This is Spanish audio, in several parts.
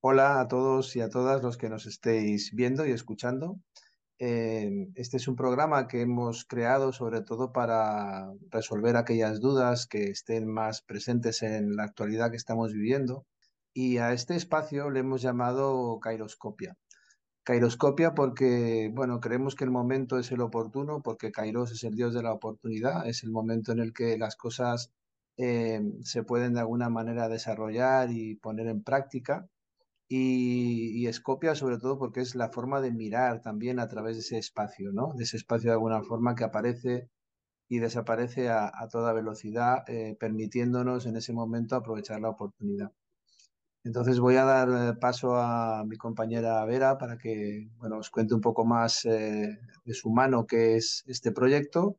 Hola a todos y a todas los que nos estéis viendo y escuchando. Eh, este es un programa que hemos creado sobre todo para resolver aquellas dudas que estén más presentes en la actualidad que estamos viviendo. Y a este espacio le hemos llamado Kairoscopia. Kairoscopia porque, bueno, creemos que el momento es el oportuno, porque Kairos es el dios de la oportunidad, es el momento en el que las cosas eh, se pueden de alguna manera desarrollar y poner en práctica. Y, Escopia sobre todo porque es la forma de mirar también a través de ese espacio, ¿no? De ese espacio de alguna forma que aparece y desaparece a, toda velocidad, eh, permitiéndonos en ese momento aprovechar la oportunidad. Entonces voy a dar eh, paso a mi compañera Vera para que bueno, os cuente un poco más de su mano que es este proyecto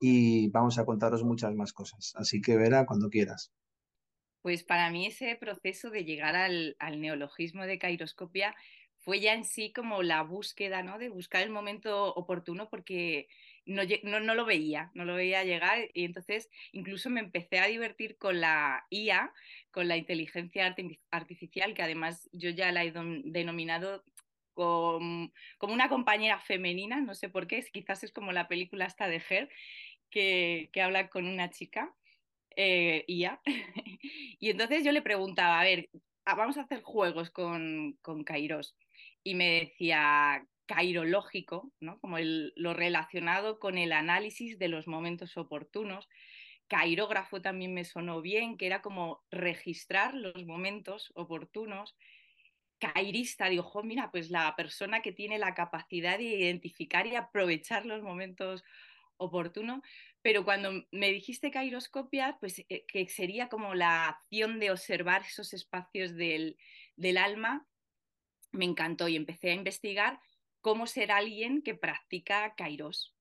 y vamos a contaros muchas más cosas. Así que Vera, cuando quieras. Pues para mí ese proceso de llegar al, neologismo de cairoscopia fue ya en sí como la búsqueda, ¿no? De buscar el momento oportuno porque no, no, lo veía, no lo veía llegar y entonces incluso me empecé a divertir con la IA, con la inteligencia artificial, que además yo ya la he denominado como, como, una compañera femenina, no sé por qué, quizás es como la película esta de Her, que, habla con una chica, eh, IA, y entonces yo le preguntaba, a ver, ah, vamos a hacer juegos con, con Kairos. Y me decía, cairológico, ¿no? como lo relacionado con el análisis de los momentos oportunos. Cairógrafo también me sonó bien, que era como registrar los momentos oportunos. Cairista, digo, mira, pues la persona que tiene la capacidad de identificar y aprovechar los momentos oportuno, pero cuando me dijiste cairoscopia, pues eh, que sería como la acción de observar esos espacios del, del alma, me encantó y empecé a investigar cómo ser alguien que practica kairos.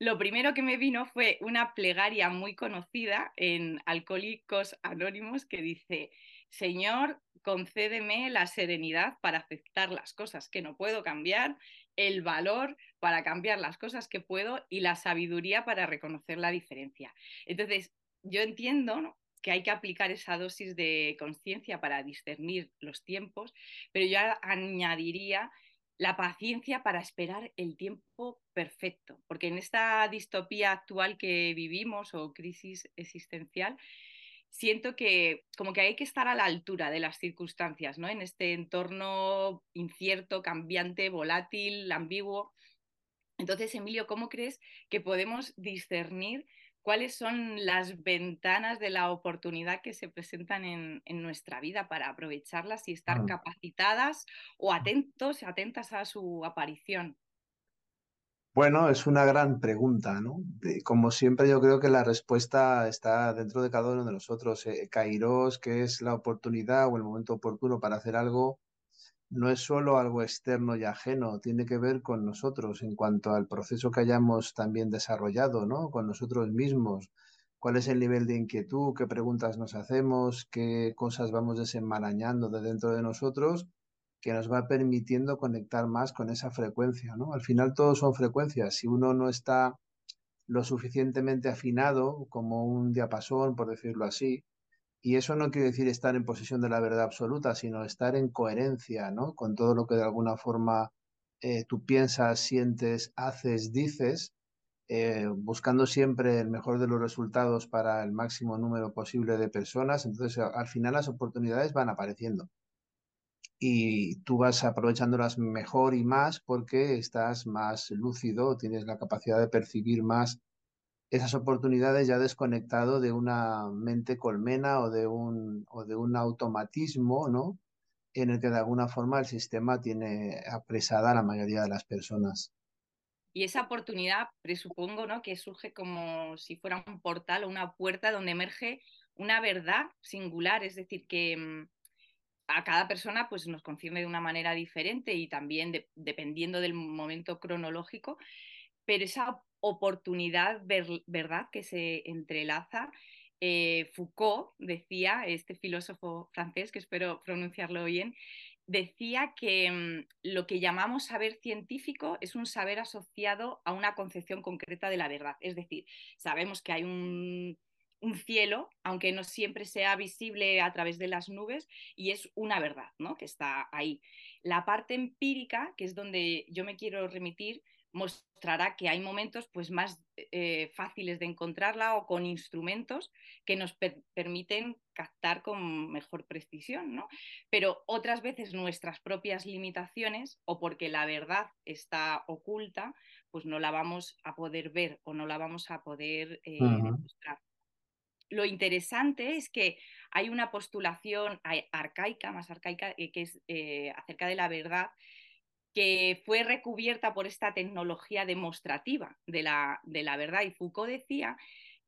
Lo primero que me vino fue una plegaria muy conocida en Alcohólicos Anónimos que dice, Señor, concédeme la serenidad para aceptar las cosas que no puedo cambiar el valor para cambiar las cosas que puedo y la sabiduría para reconocer la diferencia. Entonces, yo entiendo que hay que aplicar esa dosis de conciencia para discernir los tiempos, pero yo añadiría la paciencia para esperar el tiempo perfecto, porque en esta distopía actual que vivimos o crisis existencial, siento que como que hay que estar a la altura de las circunstancias, ¿no? En este entorno incierto, cambiante, volátil, ambiguo. Entonces, Emilio, ¿cómo crees que podemos discernir cuáles son las ventanas de la oportunidad que se presentan en, nuestra vida para aprovecharlas y estar capacitadas o atentos, atentas a su aparición? Bueno, es una gran pregunta, ¿no? Como siempre, yo creo que la respuesta está dentro de cada uno de nosotros. Eh, que es la oportunidad o el momento oportuno para hacer algo, no es solo algo externo y ajeno, tiene que ver con nosotros en cuanto al proceso que hayamos también desarrollado, ¿no? Con nosotros mismos. ¿Cuál es el nivel de inquietud? ¿Qué preguntas nos hacemos? ¿Qué cosas vamos desenmarañando de dentro de nosotros? Que nos va permitiendo conectar más con esa frecuencia, ¿no? Al final todos son frecuencias. Si uno no está lo suficientemente afinado como un diapasón, por decirlo así, y eso no quiere decir estar en posesión de la verdad absoluta, sino estar en coherencia, ¿no? Con todo lo que de alguna forma eh, tú piensas, sientes, haces, dices, eh, buscando siempre el mejor de los resultados para el máximo número posible de personas. Entonces, al final las oportunidades van apareciendo y tú vas aprovechándolas mejor y más porque estás más lúcido, tienes la capacidad de percibir más esas oportunidades ya desconectado de una mente colmena o de un, o de un automatismo, ¿no? En el que de alguna forma el sistema tiene apresada a la mayoría de las personas. Y esa oportunidad, presupongo, ¿no? Que surge como si fuera un portal o una puerta donde emerge una verdad singular, es decir, que, mm, a cada persona pues nos concierne de una manera diferente y también dependiendo del momento cronológico, pero esa oportunidad, ¿verdad?, que se entrelaza. Eh, Foucault decía, este filósofo francés, que espero pronunciarlo bien, decía que mm, lo que llamamos saber científico es un saber asociado a una concepción concreta de la verdad. Es decir, sabemos que hay un un cielo, aunque no siempre sea visible a través de las nubes, y es una verdad, ¿no? Que está ahí. La parte empírica, que es donde yo me quiero remitir, mostrará que hay momentos pues, más eh, fáciles de encontrarla o con instrumentos que nos permiten captar con mejor precisión, ¿no? Pero otras veces nuestras propias limitaciones o porque la verdad está oculta, pues no la vamos a poder ver o no la vamos a poder eh, demostrar. Lo interesante es que hay una postulación arcaica, más arcaica, eh, que es acerca de la verdad, que fue recubierta por esta tecnología demostrativa de la, de la verdad. Y Foucault decía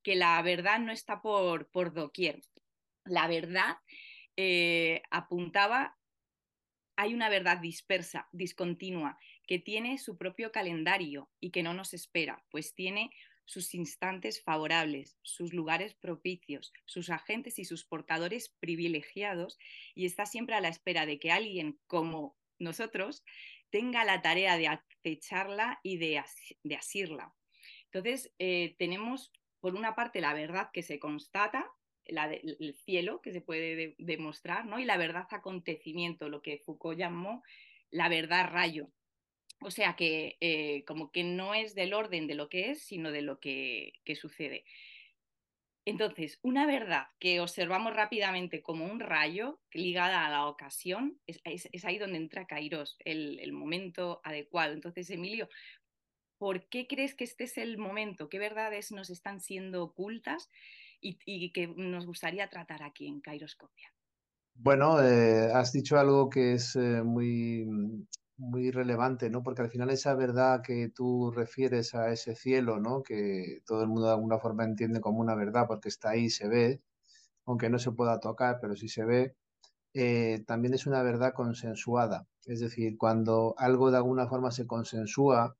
que la verdad no está por, por doquier. La verdad eh, apuntaba, hay una verdad dispersa, discontinua, que tiene su propio calendario y que no nos espera, pues tiene sus instantes favorables, sus lugares propicios, sus agentes y sus portadores privilegiados y está siempre a la espera de que alguien como nosotros tenga la tarea de acecharla y de, asirla. Entonces, eh, tenemos por una parte la verdad que se constata, la el cielo que se puede demostrar, ¿no? y la verdad acontecimiento, lo que Foucault llamó la verdad rayo. O sea que eh, como que no es del orden de lo que es, sino de lo que sucede. Entonces, una verdad que observamos rápidamente como un rayo ligada a la ocasión, es, ahí donde entra Kairos, el, momento adecuado. Entonces, Emilio, ¿por qué crees que este es el momento? ¿Qué verdades nos están siendo ocultas y, que nos gustaría tratar aquí en Kairoscopia? Bueno, eh, has dicho algo que es eh, muy, muy relevante, ¿no? Porque al final esa verdad que tú refieres a ese cielo, ¿no? Que todo el mundo de alguna forma entiende como una verdad porque está ahí, se ve, aunque no se pueda tocar, pero sí se ve, eh, también es una verdad consensuada. Es decir, cuando algo de alguna forma se consensúa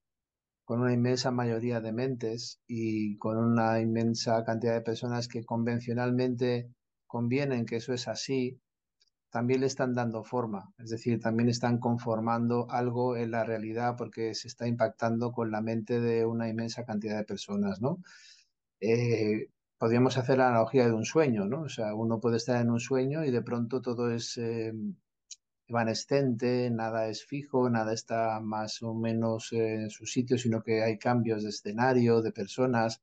con una inmensa mayoría de mentes y con una inmensa cantidad de personas que convencionalmente convienen que eso es así, también le están dando forma, es decir, también están conformando algo en la realidad porque se está impactando con la mente de una inmensa cantidad de personas, ¿no? Eh, podríamos hacer la analogía de un sueño, ¿no? O sea, uno puede estar en un sueño y de pronto todo es eh, evanescente, nada es fijo, nada está más o menos en su sitio, sino que hay cambios de escenario, de personas,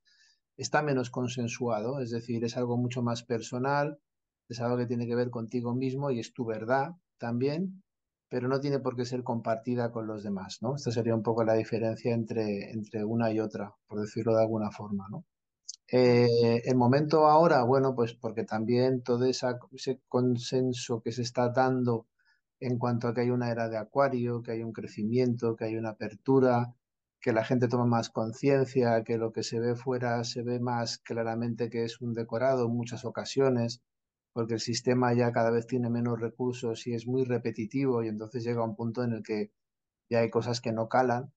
está menos consensuado, es decir, es algo mucho más personal, es algo que tiene que ver contigo mismo y es tu verdad también, pero no tiene por qué ser compartida con los demás, ¿no? Esta sería un poco la diferencia entre, entre una y otra, por decirlo de alguna forma, ¿no? Eh, el momento ahora, bueno, pues porque también todo ese consenso que se está dando en cuanto a que hay una era de acuario, que hay un crecimiento, que hay una apertura, que la gente toma más conciencia, que lo que se ve fuera se ve más claramente que es un decorado en muchas ocasiones, porque el sistema ya cada vez tiene menos recursos y es muy repetitivo y entonces llega un punto en el que ya hay cosas que no calan.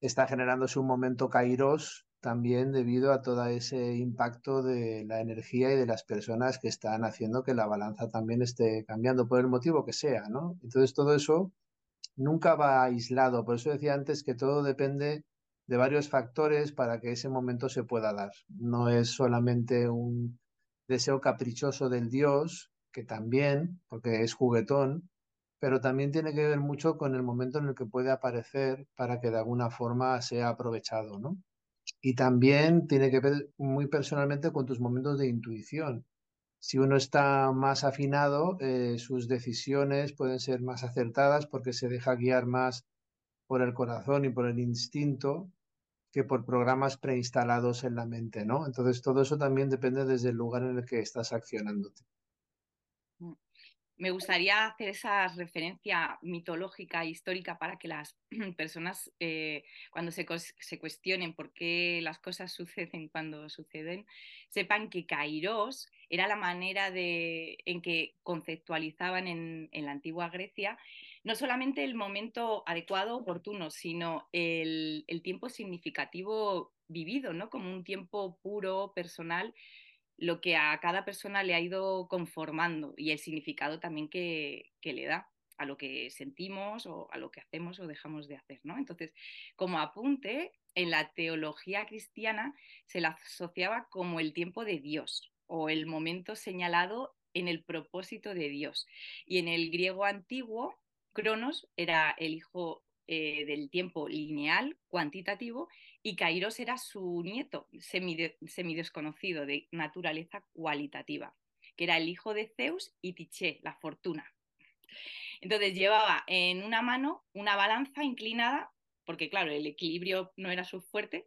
Está generándose un momento kairos también debido a todo ese impacto de la energía y de las personas que están haciendo que la balanza también esté cambiando por el motivo que sea, ¿no? Entonces todo eso nunca va aislado. Por eso decía antes que todo depende de varios factores para que ese momento se pueda dar. No es solamente un, deseo caprichoso del dios, que también, porque es juguetón, pero también tiene que ver mucho con el momento en el que puede aparecer para que de alguna forma sea aprovechado, ¿no? Y también tiene que ver muy personalmente con tus momentos de intuición. Si uno está más afinado, eh, sus decisiones pueden ser más acertadas porque se deja guiar más por el corazón y por el instinto que por programas preinstalados en la mente, ¿no? Entonces todo eso también depende desde el lugar en el que estás accionándote. Me gustaría hacer esa referencia mitológica e histórica para que las personas, eh, cuando se, cuestionen por qué las cosas suceden cuando suceden, sepan que Kairos era la manera de, en que conceptualizaban en, la antigua Grecia no solamente el momento adecuado, oportuno, sino el, tiempo significativo vivido, ¿no? Como un tiempo puro, personal, lo que a cada persona le ha ido conformando y el significado también que, le da a lo que sentimos o a lo que hacemos o dejamos de hacer, ¿no? Entonces, como apunte, en la teología cristiana se la asociaba como el tiempo de Dios, o el momento señalado en el propósito de Dios. Y en el griego antiguo, Cronos era el hijo eh, del tiempo lineal, cuantitativo, y Kairos era su nieto, semidesconocido, de naturaleza cualitativa, que era el hijo de Zeus y Tiché, la fortuna. Entonces llevaba en una mano una balanza inclinada, porque claro, el equilibrio no era su fuerte,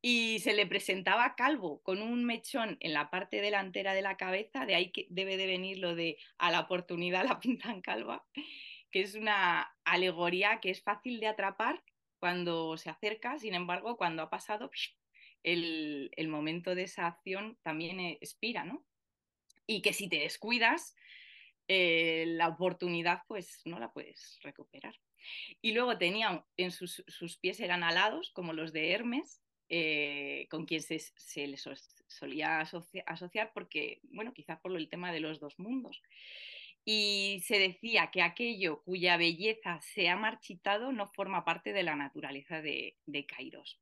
y se le presentaba calvo, con un mechón en la parte delantera de la cabeza, de ahí que debe de venir lo de a la oportunidad la pintan calva, que es una alegoría que es fácil de atrapar cuando se acerca, sin embargo, cuando ha pasado el, momento de esa acción también expira, ¿no? Y que si te descuidas, eh, la oportunidad pues no la puedes recuperar. Y luego tenía, en sus, pies eran alados, como los de Hermes, eh, con quien se, se les solía asociar porque, bueno, quizás por el tema de los dos mundos y se decía que aquello cuya belleza se ha marchitado no forma parte de la naturaleza de, de Kairos.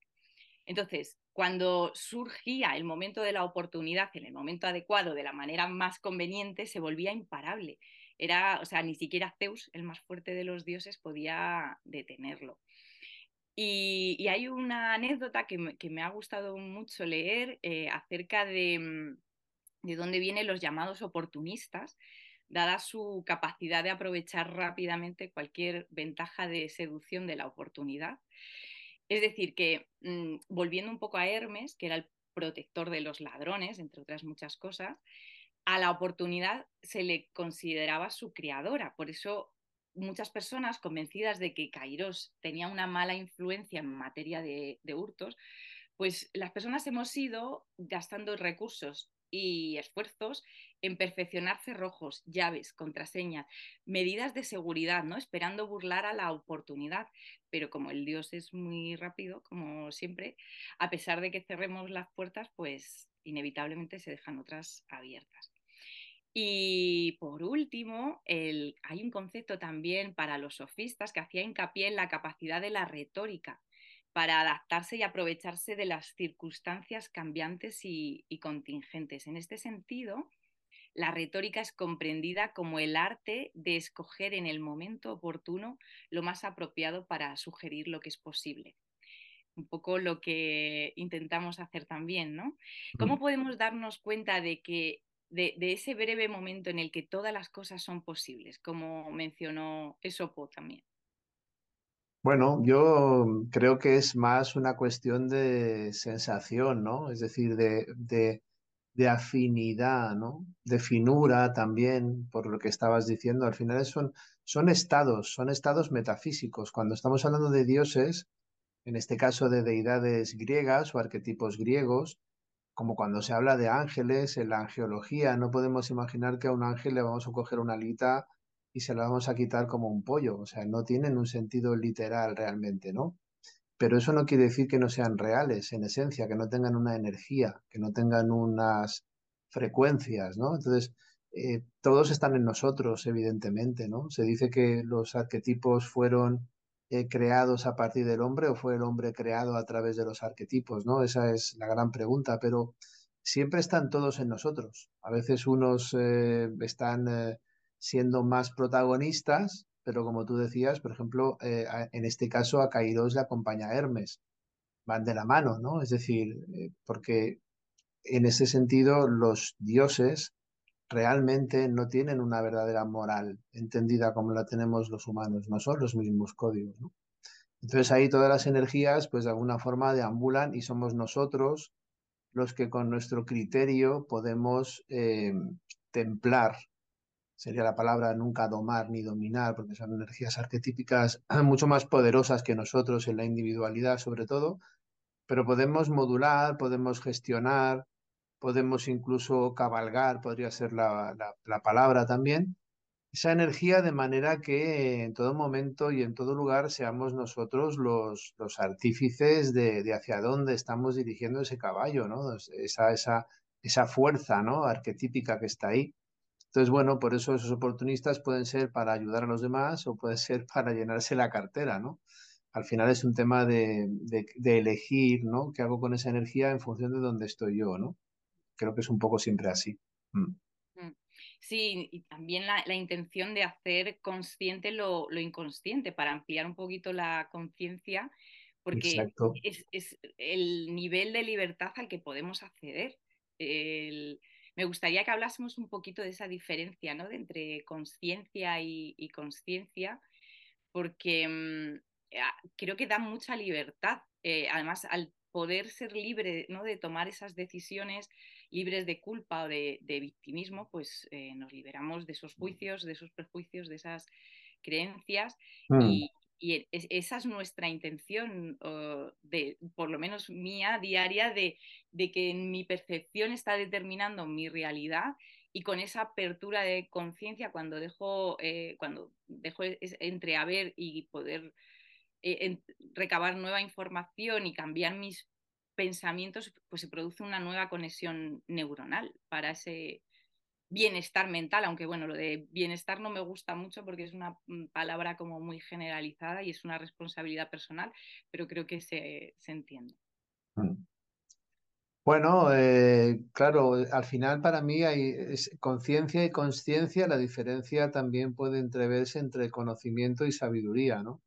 Entonces, cuando surgía el momento de la oportunidad, en el momento adecuado, de la manera más conveniente, se volvía imparable. Era, o sea, ni siquiera Zeus, el más fuerte de los dioses, podía detenerlo. Y, hay una anécdota que me, ha gustado mucho leer eh, acerca de, mm, de dónde vienen los llamados oportunistas, dada su capacidad de aprovechar rápidamente cualquier ventaja de seducción de la oportunidad. Es decir, que mm, volviendo un poco a Hermes, que era el protector de los ladrones, entre otras muchas cosas, a la oportunidad se le consideraba su criadora. Por eso muchas personas convencidas de que Kairos tenía una mala influencia en materia de, de hurtos, pues las personas hemos ido gastando recursos y esfuerzos en perfeccionar cerrojos, llaves, contraseñas, medidas de seguridad, ¿no? Esperando burlar a la oportunidad. Pero como el Dios es muy rápido, como siempre, a pesar de que cerremos las puertas, pues inevitablemente se dejan otras abiertas. Y por último, hay un concepto también para los sofistas que hacía hincapié en la capacidad de la retórica para adaptarse y aprovecharse de las circunstancias cambiantes y, contingentes. En este sentido, la retórica es comprendida como el arte de escoger en el momento oportuno lo más apropiado para sugerir lo que es posible. Un poco lo que intentamos hacer también, ¿no? ¿Cómo podemos darnos cuenta de que de, de, ese breve momento en el que todas las cosas son posibles, como mencionó Esopo también? Bueno, yo creo que es más una cuestión de sensación, ¿no? Es decir, de, de, afinidad, ¿no? De finura también, por lo que estabas diciendo. Al final son, son estados, son estados metafísicos. Cuando estamos hablando de dioses, en este caso de deidades griegas o arquetipos griegos, como cuando se habla de ángeles en la angeología, no podemos imaginar que a un ángel le vamos a coger una alita y se la vamos a quitar como un pollo. O sea, no tienen un sentido literal realmente, ¿no? Pero eso no quiere decir que no sean reales en esencia, que no tengan una energía, que no tengan unas frecuencias, ¿no? Entonces, eh, todos están en nosotros, evidentemente, ¿no? Se dice que los arquetipos fueron eh, creados a partir del hombre o fue el hombre creado a través de los arquetipos, ¿no? Esa es la gran pregunta, pero siempre están todos en nosotros. A veces unos eh, están siendo más protagonistas, pero como tú decías, por ejemplo, eh, en este caso a Kairos le acompaña Hermes, van de la mano, ¿no? Es decir, eh, porque en ese sentido los dioses realmente no tienen una verdadera moral entendida como la tenemos los humanos, no son los mismos códigos, ¿no? Entonces ahí todas las energías, pues de alguna forma deambulan y somos nosotros los que con nuestro criterio podemos eh, templar sería la palabra nunca domar ni dominar, porque son energías arquetípicas mucho más poderosas que nosotros en la individualidad sobre todo, pero podemos modular, podemos gestionar, podemos incluso cabalgar, podría ser la, palabra también, esa energía de manera que en todo momento y en todo lugar seamos nosotros los, los artífices de, de, hacia dónde estamos dirigiendo ese caballo, ¿no? Esa, esa, esa fuerza ¿no? arquetípica que está ahí. Entonces, bueno, por eso esos oportunistas pueden ser para ayudar a los demás o puede ser para llenarse la cartera, ¿no? Al final es un tema de, de, elegir, ¿no? ¿Qué hago con esa energía en función de dónde estoy yo, ¿no? Creo que es un poco siempre así. Mm. Mm. Sí, y también la, intención de hacer consciente lo, inconsciente para ampliar un poquito la conciencia, porque es, el nivel de libertad al que podemos acceder. Me gustaría que hablásemos un poquito de esa diferencia ¿no? de entre conciencia y, y conciencia, porque mm, ah, creo que da mucha libertad. Eh, además, al poder ser libre ¿no? de tomar esas decisiones libres de culpa o de, victimismo, pues eh, nos liberamos de esos juicios, de esos prejuicios, de esas creencias mm. y, e, esa es nuestra intención, de, por lo menos mía, diaria, de, que mi percepción está determinando mi realidad y con esa apertura de conciencia, cuando dejo, eh, cuando dejo entreaver y poder eh, recabar nueva información y cambiar mis pensamientos, pues se produce una nueva conexión neuronal para ese bienestar mental, aunque bueno, lo de bienestar no me gusta mucho porque es una mm, palabra como muy generalizada y es una responsabilidad personal, pero creo que se, entiende. Mm. Bueno, eh, claro, al final para mí hay conciencia y consciencia, la diferencia también puede entreverse entre conocimiento y sabiduría, ¿no?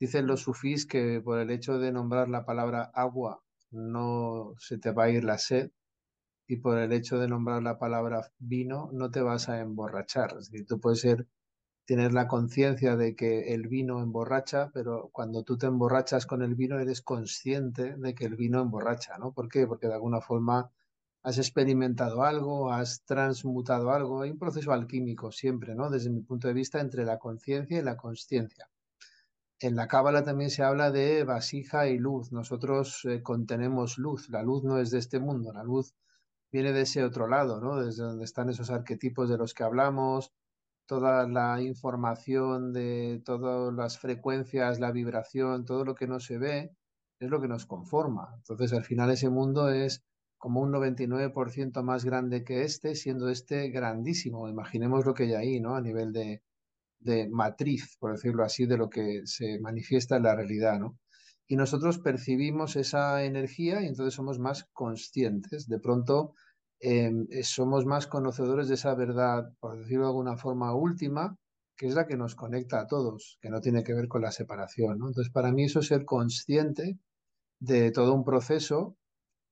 Dicen los sufís que por el hecho de nombrar la palabra agua no se te va a ir la sed y por el hecho de nombrar la palabra vino no te vas a emborrachar. Es tú puedes ser, tener la conciencia de que el vino emborracha, pero cuando tú te emborrachas con el vino eres consciente de que el vino emborracha, ¿no? ¿Por qué? Porque de alguna forma has experimentado algo, has transmutado algo. Hay un proceso alquímico siempre, ¿no? Desde mi punto de vista, entre la conciencia y la consciencia. En la cábala también se habla de vasija y luz. Nosotros eh, contenemos luz. La luz no es de este mundo. La luz viene de ese otro lado, ¿no? Desde donde están esos arquetipos de los que hablamos, toda la información de todas las frecuencias, la vibración, todo lo que no se ve, es lo que nos conforma. Entonces, al final ese mundo es como un 99% más grande que este, siendo este grandísimo. Imaginemos lo que hay ahí, ¿no? A nivel de, de matriz, por decirlo así, de lo que se manifiesta en la realidad, ¿no? Y nosotros percibimos esa energía y entonces somos más conscientes. De pronto em, eh, somos más conocedores de esa verdad, por decirlo de alguna forma última, que es la que nos conecta a todos, que no tiene que ver con la separación. Entonces, para mí eso es ser consciente de todo un proceso,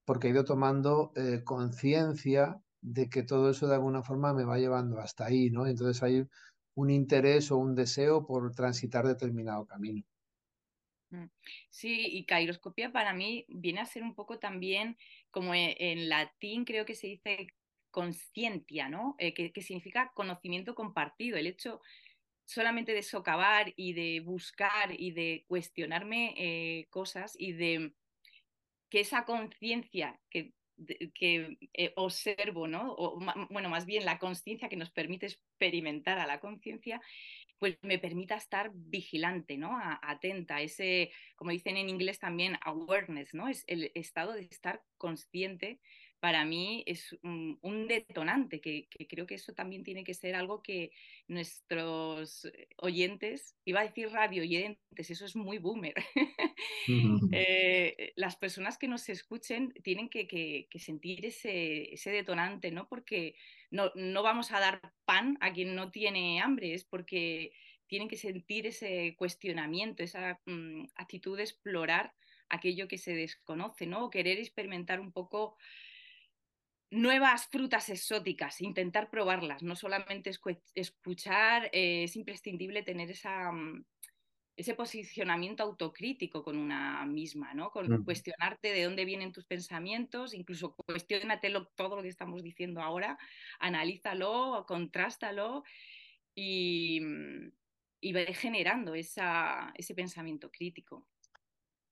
porque he ido tomando eh, conciencia de que todo eso de alguna forma me va llevando hasta ahí, ¿no? Entonces hay un interés o un deseo por transitar determinado camino. Sí, y cairoscopia para mí viene a ser un poco también, como e, en latín creo que se dice conscientia, ¿no? Eh, que, significa conocimiento compartido, el hecho solamente de socavar y de buscar y de cuestionarme eh, cosas y de que esa conciencia que que eh, observo, ¿no? O, bueno, más bien la conciencia que nos permite experimentar a la conciencia, pues me permita estar vigilante, ¿no? atenta, ese, como dicen en inglés también, awareness, ¿no? Es el estado de estar consciente para mí es un, detonante, que, creo que eso también tiene que ser algo que nuestros oyentes, iba a decir radio oyentes, eso es muy boomer. Eh, las personas que nos escuchen tienen que, sentir ese, detonante, ¿no? Porque no, no vamos a dar pan a quien no tiene hambre, es porque tienen que sentir ese cuestionamiento, esa mm, actitud de explorar aquello que se desconoce, ¿no? querer experimentar un poco nuevas frutas exóticas, intentar probarlas, no solamente escuchar, eh, es imprescindible tener esa, mm, ese posicionamiento autocrítico con una misma, ¿no? Con cuestionarte de dónde vienen tus pensamientos, incluso cuestionatelo todo lo que estamos diciendo ahora, analízalo, contrástalo y, mm, y ve generando esa, ese pensamiento crítico.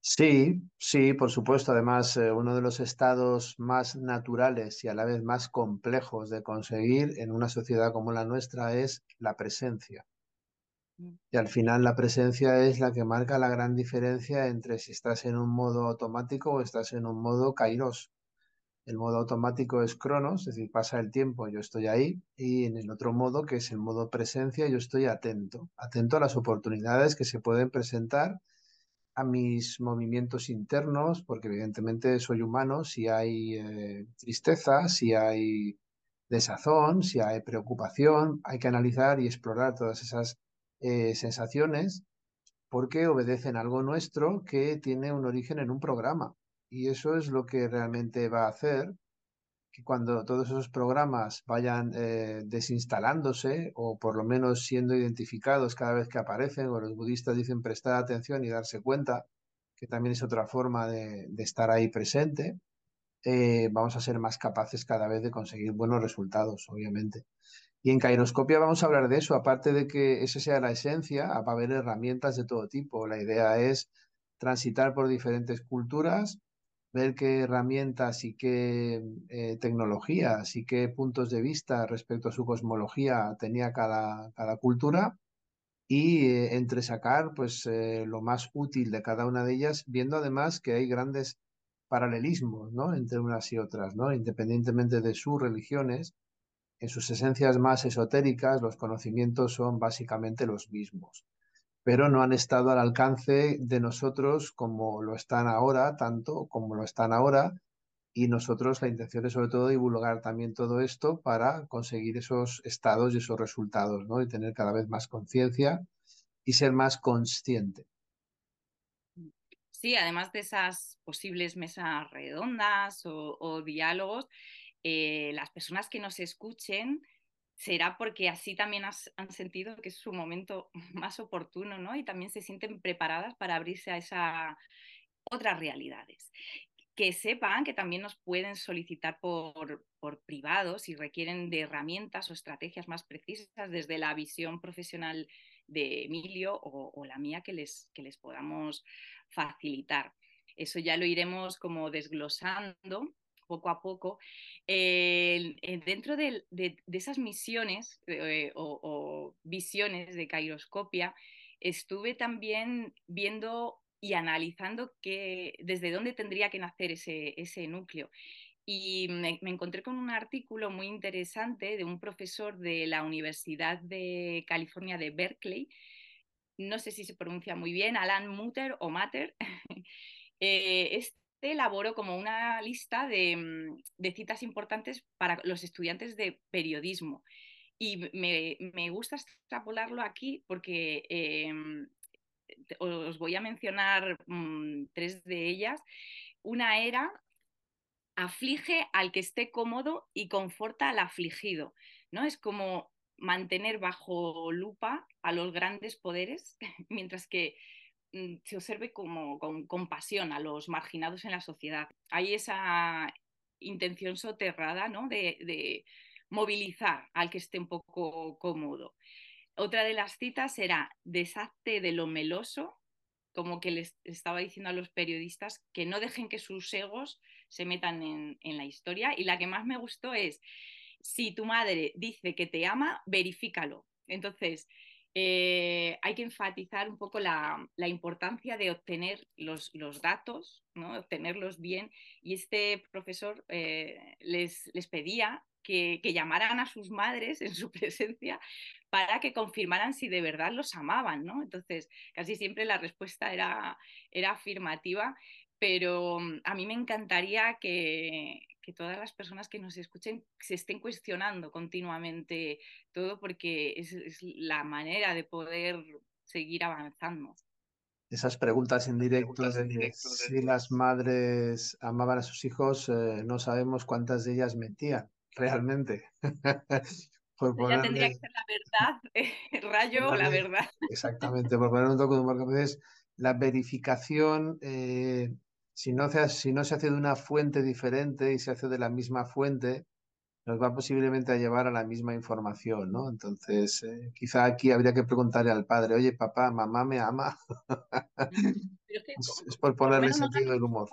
Sí, sí, por supuesto. Además, eh, uno de los estados más naturales y a la vez más complejos de conseguir en una sociedad como la nuestra es la presencia. Mm. Y al final la presencia es la que marca la gran diferencia entre si estás en un modo automático o estás en un modo kairos. El modo automático es cronos, es decir, pasa el tiempo, yo estoy ahí, y en el otro modo, que es el modo presencia, yo estoy atento, atento a las oportunidades que se pueden presentar a mis movimientos internos, porque evidentemente soy humano, si hay eh, tristeza, si hay desazón, si hay preocupación, hay que analizar y explorar todas esas eh, sensaciones porque obedecen a algo nuestro que tiene un origen en un programa. Y eso es lo que realmente va a hacer que cuando todos esos programas vayan eh, desinstalándose o por lo menos siendo identificados cada vez que aparecen, o los budistas dicen prestar atención y darse cuenta, que también es otra forma de, estar ahí presente, eh, vamos a ser más capaces cada vez de conseguir buenos resultados, obviamente. Y en Cairoscopia vamos a hablar de eso, aparte de que esa sea la esencia, va a haber herramientas de todo tipo. La idea es transitar por diferentes culturas ver qué herramientas y qué eh, tecnologías y qué puntos de vista respecto a su cosmología tenía cada, cada cultura y eh, entresacar pues eh, lo más útil de cada una de ellas, viendo además que hay grandes paralelismos ¿no? entre unas y otras, ¿no? independientemente de sus religiones, en sus esencias más esotéricas los conocimientos son básicamente los mismos pero no han estado al alcance de nosotros como lo están ahora, tanto como lo están ahora, y nosotros la intención es sobre todo divulgar también todo esto para conseguir esos estados y esos resultados, ¿no? Y tener cada vez más conciencia y ser más consciente. Sí, además de esas posibles mesas redondas o, diálogos, eh, las personas que nos escuchen será porque así también han sentido que es su momento más oportuno, ¿no? Y también se sienten preparadas para abrirse a esas otras realidades. Que sepan que también nos pueden solicitar por, por privado si requieren de herramientas o estrategias más precisas desde la visión profesional de Emilio o, o la mía que les, que les podamos facilitar. Eso ya lo iremos como desglosando poco a poco, dentro de, esas misiones eh, o, visiones de Cairoscopia, estuve también viendo y analizando que, desde dónde tendría que nacer ese, ese núcleo. Y me, encontré con un artículo muy interesante de un profesor de la Universidad de California de Berkeley, no sé si se pronuncia muy bien, Alan Mutter o Matter. eh, elaboró como una lista mm, de, citas importantes para los estudiantes de periodismo. Y me, gusta extrapolarlo aquí porque em, os voy a mencionar mm, tres de ellas. Una era, aflige al que esté cómodo y conforta al afligido. ¿no? Es como mantener bajo lupa a los grandes poderes, mientras que Mm, se observe como con compasión a los marginados en la sociedad. Hay esa intención soterrada ¿no? de, movilizar al que esté un poco cómodo. Otra de las citas era deshazte de lo meloso, como que les estaba diciendo a los periodistas que no dejen que sus egos se metan en, en la historia. Y la que más me gustó es, si tu madre dice que te ama, verifícalo. Entonces, eh, hay que enfatizar un poco la, importancia de obtener los, datos, ¿no? obtenerlos bien. Y este profesor eh, les, pedía que, llamaran a sus madres en su presencia para que confirmaran si de verdad los amaban. ¿no? Entonces, casi siempre la respuesta era, afirmativa, pero mm, a mí me encantaría que, que todas las personas que nos escuchen se estén cuestionando continuamente todo porque es, la manera de poder seguir avanzando. Esas preguntas indirectas de, si las madres amaban a sus hijos, eh, no sabemos cuántas de ellas mentían realmente. Ya tendría que ser la verdad, el rayo o la verdad. Exactamente, por poner un toque de humor, la verificación eh, si no, se, si no se hace de una fuente diferente y se hace de la misma fuente, nos va posiblemente a llevar a la misma información, ¿no? Entonces, eh, quizá aquí habría que preguntarle al padre, oye, papá, mamá me ama. es, por ponerle sentido del humor.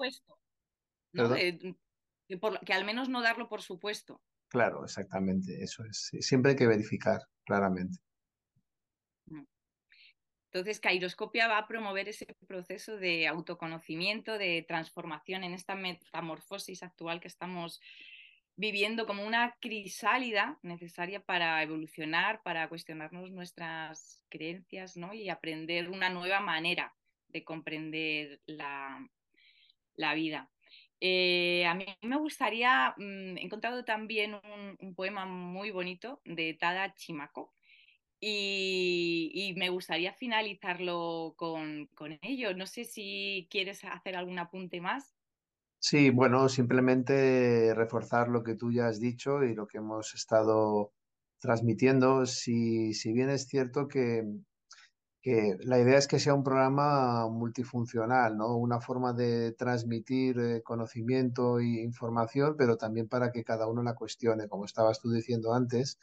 Eh, que al menos no darlo por supuesto. Claro, exactamente, eso es. Siempre hay que verificar, claramente. Entonces, Cairoscopia va a promover ese proceso de autoconocimiento, de transformación en esta metamorfosis actual que estamos viviendo como una crisálida necesaria para evolucionar, para cuestionarnos nuestras creencias ¿no? y aprender una nueva manera de comprender la, vida. Eh, a mí me gustaría, mm, he encontrado también un, poema muy bonito de Tada Chimaco y, me gustaría finalizarlo con, con, ello. No sé si quieres hacer algún apunte más. Sí, bueno, simplemente reforzar lo que tú ya has dicho y lo que hemos estado transmitiendo. Si, si bien es cierto que, que la idea es que sea un programa multifuncional, ¿no? Una forma de transmitir eh, conocimiento e información, pero también para que cada uno la cuestione, como estabas tú diciendo antes,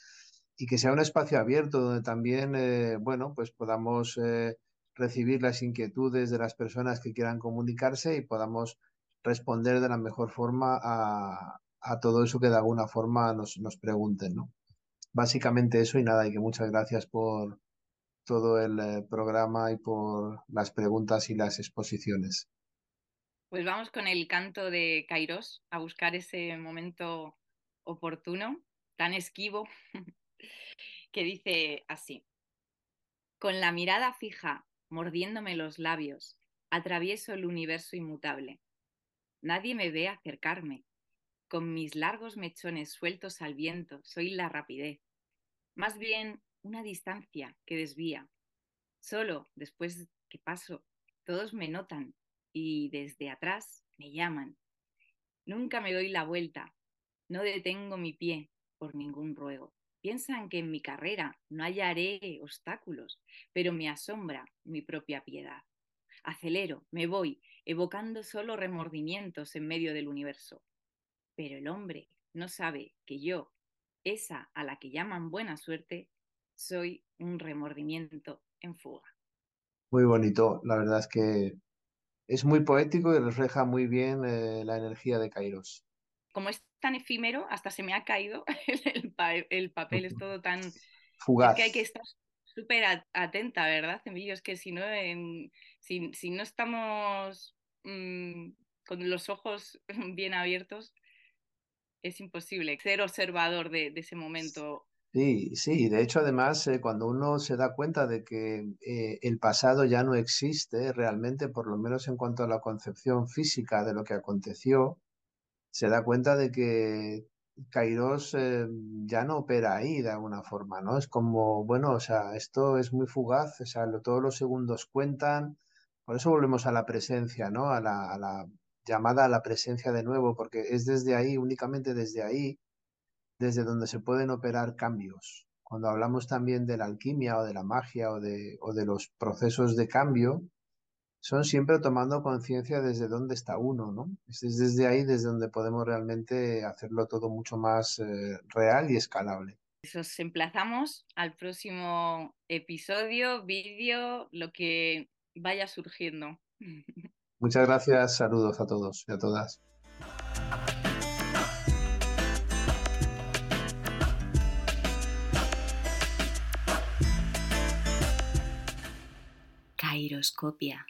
y que sea un espacio abierto donde también, eh, bueno, pues podamos eh, recibir las inquietudes de las personas que quieran comunicarse y podamos responder de la mejor forma a, a todo eso que de alguna forma nos, nos pregunten, ¿no? Básicamente eso y nada, y que muchas gracias por, todo el eh, programa y por las preguntas y las exposiciones. Pues vamos con el canto de Kairos a buscar ese momento oportuno, tan esquivo, que dice así. Con la mirada fija, mordiéndome los labios, atravieso el universo inmutable. Nadie me ve acercarme. Con mis largos mechones sueltos al viento, soy la rapidez. Más bien una distancia que desvía. Solo después que paso, todos me notan y desde atrás me llaman. Nunca me doy la vuelta, no detengo mi pie por ningún ruego. Piensan que en mi carrera no hallaré obstáculos, pero me asombra mi propia piedad. Acelero, me voy, evocando solo remordimientos en medio del universo. Pero el hombre no sabe que yo, esa a la que llaman buena suerte, soy un remordimiento en fuga. Muy bonito, la verdad es que es muy poético y refleja muy bien eh, la energía de Kairos. Como es tan efímero, hasta se me ha caído el, papel, es todo tan... Fugaz. que hay que estar súper atenta, ¿verdad, Emilio? Es que si no, si, no estamos mm, con los ojos bien abiertos, es imposible ser observador de ese momento Sí, sí, de hecho además eh, cuando uno se da cuenta de que eh, el pasado ya no existe realmente, por lo menos en cuanto a la concepción física de lo que aconteció, se da cuenta de que Kairos eh, ya no opera ahí de alguna forma, ¿no? Es como, bueno, o sea, esto es muy fugaz, o sea, todos los segundos cuentan, por eso volvemos a la presencia, ¿no? A la, a la llamada a la presencia de nuevo, porque es desde ahí, únicamente desde ahí, desde donde se pueden operar cambios. Cuando hablamos también de la alquimia o de la magia o de, o de los procesos de cambio, son siempre tomando conciencia desde dónde está uno, ¿no? Es desde ahí desde donde podemos realmente hacerlo todo mucho más eh, real y escalable. Os emplazamos al próximo episodio, vídeo, lo que vaya surgiendo. Muchas gracias, saludos a todos y a todas. Kairoscopia.